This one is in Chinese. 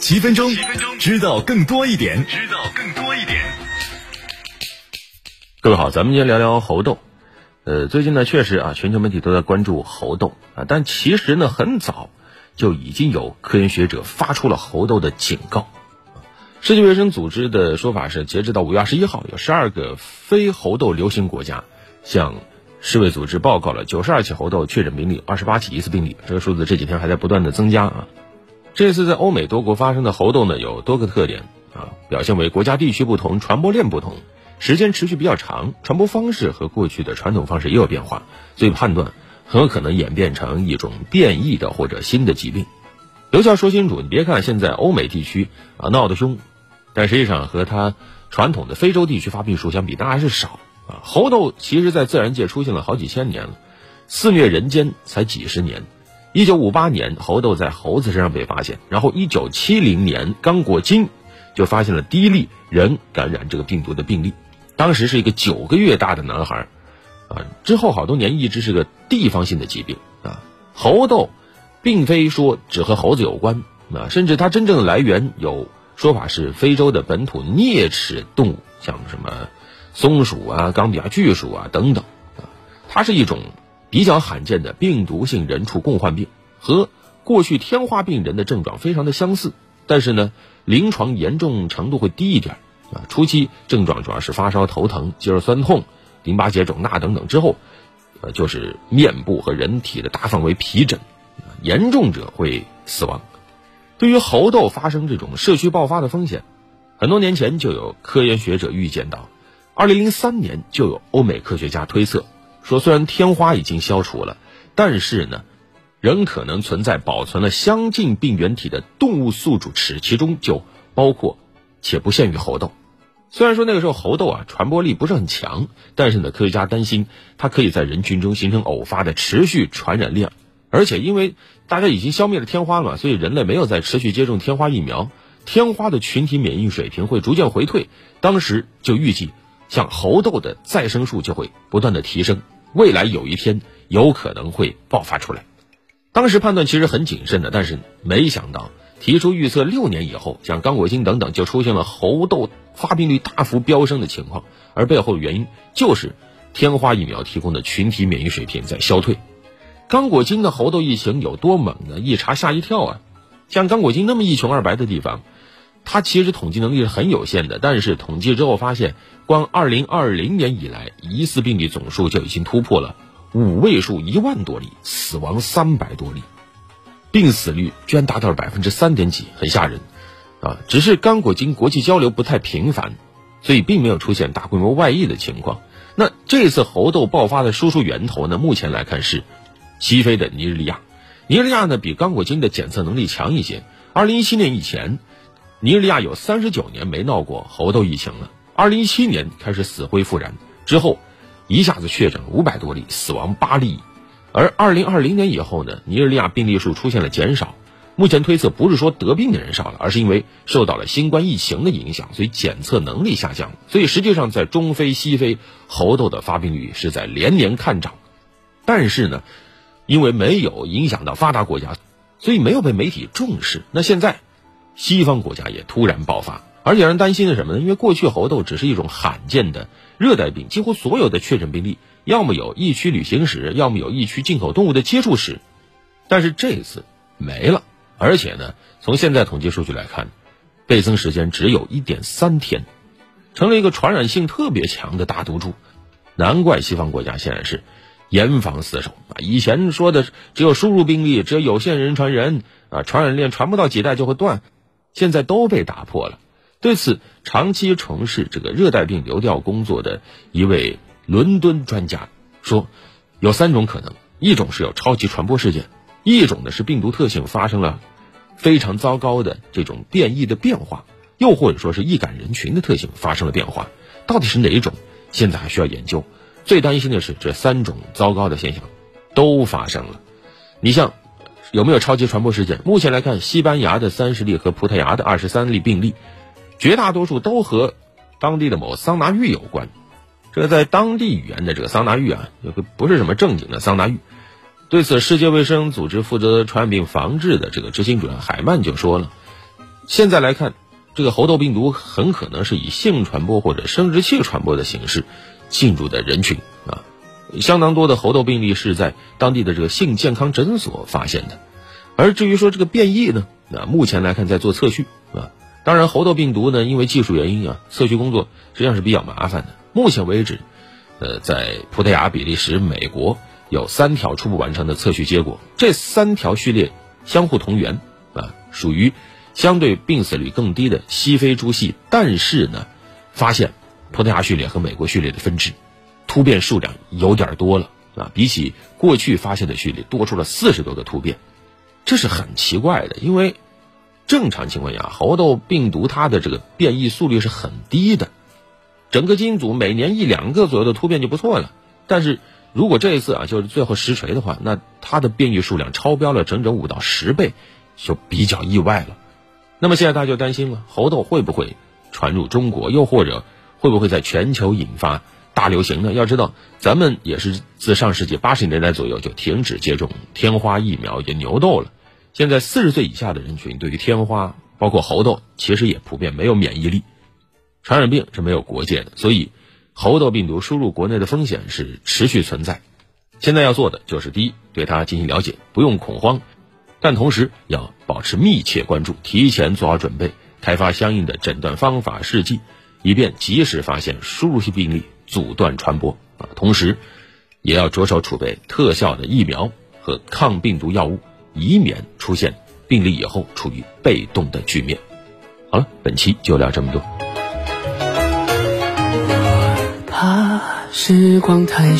七分钟，知道更多一点。知道更多一点。各位好，咱们今天聊聊猴痘。呃，最近呢，确实啊，全球媒体都在关注猴痘啊，但其实呢，很早就已经有科研学者发出了猴痘的警告。世界卫生组织的说法是，截止到五月二十一号，有十二个非猴痘流行国家向世卫组织报告了九十二起猴痘确诊病例，二十八起疑似病例。这个数字这几天还在不断的增加啊。这次在欧美多国发生的猴痘呢，有多个特点啊，表现为国家地区不同，传播链不同，时间持续比较长，传播方式和过去的传统方式也有变化，所以判断很有可能演变成一种变异的或者新的疾病。刘教说清楚，你别看现在欧美地区啊闹得凶，但实际上和它传统的非洲地区发病数相比，那还是少啊。猴痘其实在自然界出现了好几千年了，肆虐人间才几十年。一九五八年，猴痘在猴子身上被发现，然后一九七零年，刚果金就发现了第一例人感染这个病毒的病例，当时是一个九个月大的男孩，啊，之后好多年一直是个地方性的疾病啊。猴痘并非说只和猴子有关啊，甚至它真正的来源有说法是非洲的本土啮齿动物，像什么松鼠啊、冈比亚巨鼠啊等等啊，它是一种。比较罕见的病毒性人畜共患病，和过去天花病人的症状非常的相似，但是呢，临床严重程度会低一点啊。初期症状主要是发烧、头疼、肌肉酸痛、淋巴结肿大等等，之后，呃，就是面部和人体的大范围皮疹，严重者会死亡。对于猴痘发生这种社区爆发的风险，很多年前就有科研学者预见到，二零零三年就有欧美科学家推测。说虽然天花已经消除了，但是呢，仍可能存在保存了相近病原体的动物宿主池，其中就包括且不限于猴痘。虽然说那个时候猴痘啊传播力不是很强，但是呢，科学家担心它可以在人群中形成偶发的持续传染链，而且因为大家已经消灭了天花嘛，所以人类没有再持续接种天花疫苗，天花的群体免疫水平会逐渐回退。当时就预计。像猴痘的再生数就会不断的提升，未来有一天有可能会爆发出来。当时判断其实很谨慎的，但是没想到提出预测六年以后，像刚果金等等就出现了猴痘发病率大幅飙升的情况，而背后的原因就是天花疫苗提供的群体免疫水平在消退。刚果金的猴痘疫情有多猛呢？一查吓一跳啊！像刚果金那么一穷二白的地方。它其实统计能力是很有限的，但是统计之后发现，光2020年以来，疑似病例总数就已经突破了五位数一万多例，死亡三百多例，病死率居然达到了百分之三点几，很吓人，啊！只是刚果金国际交流不太频繁，所以并没有出现大规模外溢的情况。那这次猴痘爆发的输出源头呢？目前来看是西非的尼日利亚，尼日利亚呢比刚果金的检测能力强一些。2017年以前。尼日利亚有三十九年没闹过猴痘疫情了。二零一七年开始死灰复燃之后，一下子确诊五百多例，死亡八例。而二零二零年以后呢，尼日利亚病例数出现了减少。目前推测不是说得病的人少了，而是因为受到了新冠疫情的影响，所以检测能力下降。所以实际上在中非、西非，猴痘的发病率是在连年看涨。但是呢，因为没有影响到发达国家，所以没有被媒体重视。那现在。西方国家也突然爆发，而且让人担心的什么呢？因为过去猴痘只是一种罕见的热带病，几乎所有的确诊病例要么有疫区旅行史，要么有疫区进口动物的接触史，但是这次没了。而且呢，从现在统计数据来看，倍增时间只有一点三天，成了一个传染性特别强的大毒株。难怪西方国家现在是严防死守啊！以前说的只有输入病例，只有有限人传人啊，传染链传不到几代就会断。现在都被打破了。对此，长期从事这个热带病流调工作的一位伦敦专家说，有三种可能：一种是有超级传播事件；一种呢是病毒特性发生了非常糟糕的这种变异的变化；又或者说是易感人群的特性发生了变化。到底是哪一种？现在还需要研究。最担心的是，这三种糟糕的现象都发生了。你像。有没有超级传播事件？目前来看，西班牙的三十例和葡萄牙的二十三例病例，绝大多数都和当地的某桑拿浴有关。这在当地语言的这个桑拿浴啊，有个不是什么正经的桑拿浴。对此，世界卫生组织负责传染病防治的这个执行主任海曼就说了：“现在来看，这个猴痘病毒很可能是以性传播或者生殖器传播的形式进入的人群。相当多的猴痘病例是在当地的这个性健康诊所发现的。而至于说这个变异呢，那目前来看在做测序啊。当然，猴痘病毒呢，因为技术原因啊，测序工作实际上是比较麻烦的。目前为止，呃，在葡萄牙、比利时、美国有三条初步完成的测序结果，这三条序列相互同源啊，属于相对病死率更低的西非猪系。但是呢，发现葡萄牙序列和美国序列的分支突变数量有点多了啊，比起过去发现的序列多出了四十多个突变，这是很奇怪的，因为。正常情况下，猴痘病毒它的这个变异速率是很低的，整个基因组每年一两个左右的突变就不错了。但是如果这一次啊，就是最后实锤的话，那它的变异数量超标了整整五到十倍，就比较意外了。那么现在大家就担心了，猴痘会不会传入中国，又或者会不会在全球引发大流行呢？要知道，咱们也是自上世纪八十年代左右就停止接种天花疫苗，也牛痘了。现在四十岁以下的人群对于天花，包括猴痘，其实也普遍没有免疫力。传染病是没有国界的，所以猴痘病毒输入国内的风险是持续存在。现在要做的就是第一，对它进行了解，不用恐慌，但同时要保持密切关注，提前做好准备，开发相应的诊断方法试剂，以便及时发现输入性病例，阻断传播啊。同时，也要着手储备特效的疫苗和抗病毒药物。以免出现病例以后处于被动的局面。好了，本期就聊这么多。怕时光太